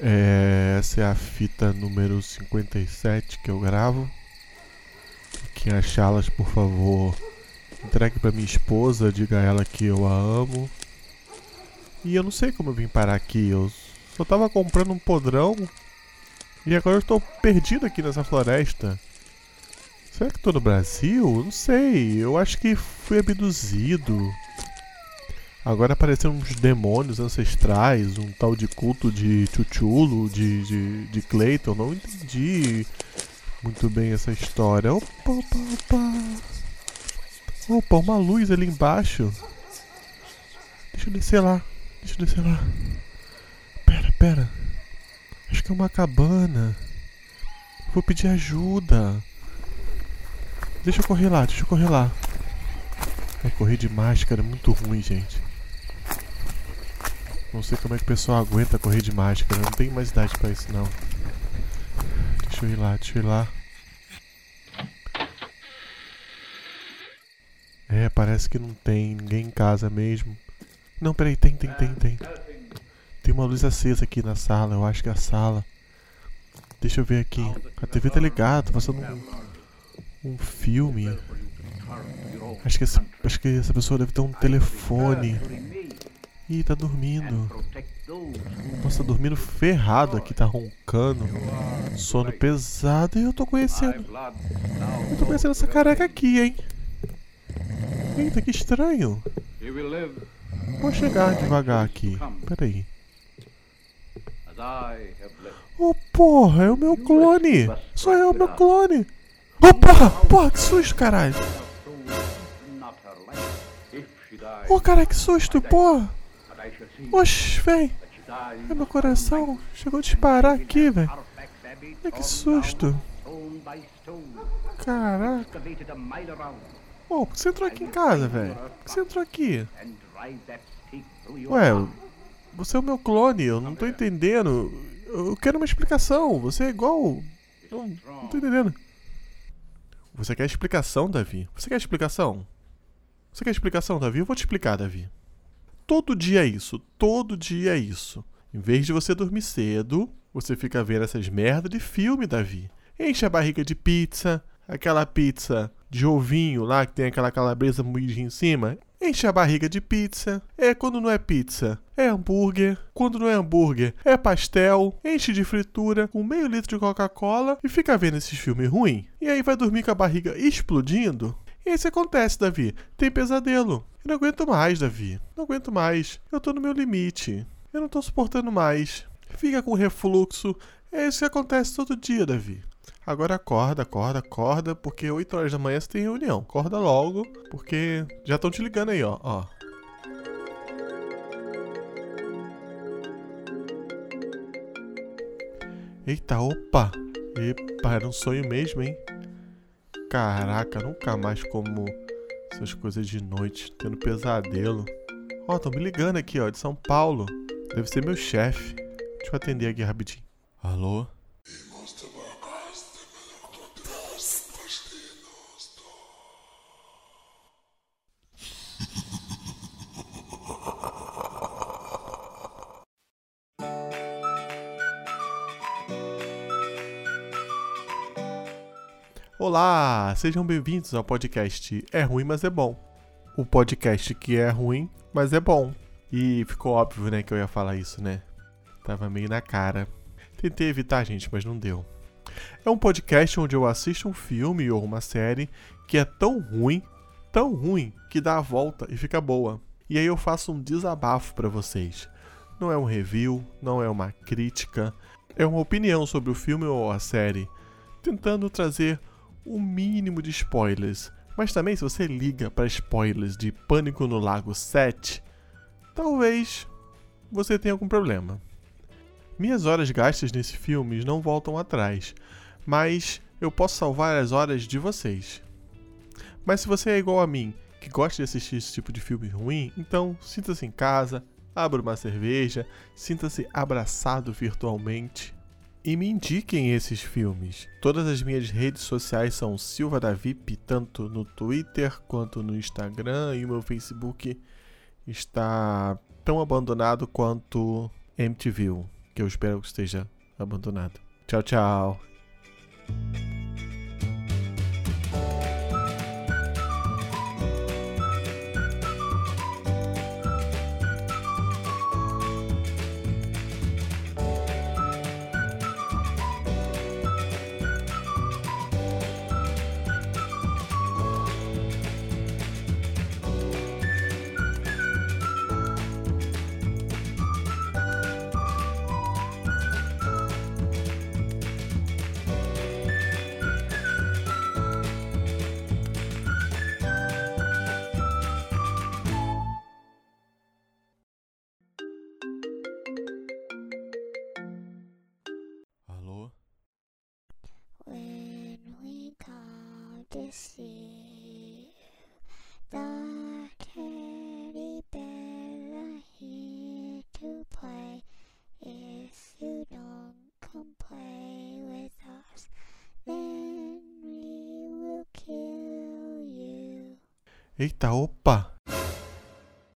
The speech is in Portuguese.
É, essa é a fita número 57 que eu gravo. Quem achá-las, por favor, entregue para minha esposa, diga a ela que eu a amo. E eu não sei como eu vim parar aqui. Eu só tava comprando um podrão e agora eu estou perdido aqui nessa floresta. Será que estou no Brasil? Não sei. Eu acho que fui abduzido. Agora apareceram uns demônios ancestrais, um tal de culto de Chuchulo, de, de, de Clayton. Não entendi muito bem essa história. Opa, opa, opa. Opa, uma luz ali embaixo. Deixa eu descer lá. Deixa eu descer lá. Pera, pera. Acho que é uma cabana. Vou pedir ajuda. Deixa eu correr lá, deixa eu correr lá. É, correr de máscara é muito ruim, gente. Não sei como é que o pessoal aguenta correr de máscara. não tenho mais idade pra isso, não. Deixa eu ir lá, deixa eu ir lá. É, parece que não tem ninguém em casa mesmo. Não, peraí, tem, tem, tem, tem. Tem uma luz acesa aqui na sala, eu acho que é a sala. Deixa eu ver aqui. A TV tá ligada, tá passando um, um filme. Acho que, essa, acho que essa pessoa deve ter um telefone. Ih, tá dormindo. Nossa, tá dormindo ferrado aqui, tá roncando. Sono pesado. E eu tô conhecendo. Eu tô conhecendo essa careca aqui, hein? Eita, que estranho. Vou chegar devagar aqui. Peraí. Oh, porra, é o meu clone. Só é o meu clone. Oh, porra, porra, que susto, caralho. Oh, cara, que susto, porra. Oxi, vem. É meu coração. Chegou a disparar aqui, velho. Que susto. Caraca. Pô, oh, por que você entrou aqui em casa, velho? Por que você entrou aqui? Ué, você é o meu clone, eu não tô entendendo. Eu quero uma explicação. Você é igual. Não, não tô entendendo. Você quer explicação, Davi? Você quer explicação? Você quer explicação, Davi? Eu vou te explicar, Davi. Todo dia é isso. Todo dia é isso. Em vez de você dormir cedo, você fica vendo essas merdas de filme, Davi. Enche a barriga de pizza, aquela pizza de ovinho lá que tem aquela calabresa moída em cima. Enche a barriga de pizza. É quando não é pizza, é hambúrguer. Quando não é hambúrguer, é pastel. Enche de fritura com meio litro de Coca-Cola e fica vendo esses filmes ruins. E aí vai dormir com a barriga explodindo. E isso acontece, Davi. Tem pesadelo. Eu não aguento mais, Davi. Não aguento mais. Eu tô no meu limite. Eu não tô suportando mais. Fica com refluxo. É isso que acontece todo dia, Davi. Agora acorda, acorda, acorda, porque 8 horas da manhã você tem reunião. Acorda logo, porque já estão te ligando aí, ó. ó. Eita, opa! Epa, era um sonho mesmo, hein? Caraca, nunca mais como essas coisas de noite, tendo pesadelo. Ó, oh, estão me ligando aqui, ó, de São Paulo. Deve ser meu chefe. Deixa eu atender aqui rapidinho. Alô? Olá, sejam bem-vindos ao podcast É Ruim, mas é Bom. O podcast que é ruim, mas é bom. E ficou óbvio, né, que eu ia falar isso, né? Tava meio na cara. Tentei evitar, gente, mas não deu. É um podcast onde eu assisto um filme ou uma série que é tão ruim, tão ruim, que dá a volta e fica boa. E aí eu faço um desabafo para vocês. Não é um review, não é uma crítica, é uma opinião sobre o filme ou a série, tentando trazer o mínimo de spoilers. Mas também, se você liga para spoilers de Pânico no Lago 7, talvez você tenha algum problema. Minhas horas gastas nesse filme não voltam atrás, mas eu posso salvar as horas de vocês. Mas se você é igual a mim, que gosta de assistir esse tipo de filme ruim, então sinta-se em casa, abra uma cerveja, sinta-se abraçado virtualmente e me indiquem esses filmes. Todas as minhas redes sociais são Silva da VIP, tanto no Twitter quanto no Instagram, e o meu Facebook está tão abandonado quanto MTV. que eu espero que esteja abandonado. Tchau, tchau. To see the teddy bear here to play. If you don't come play with us, then we will kill you. Eita, opa!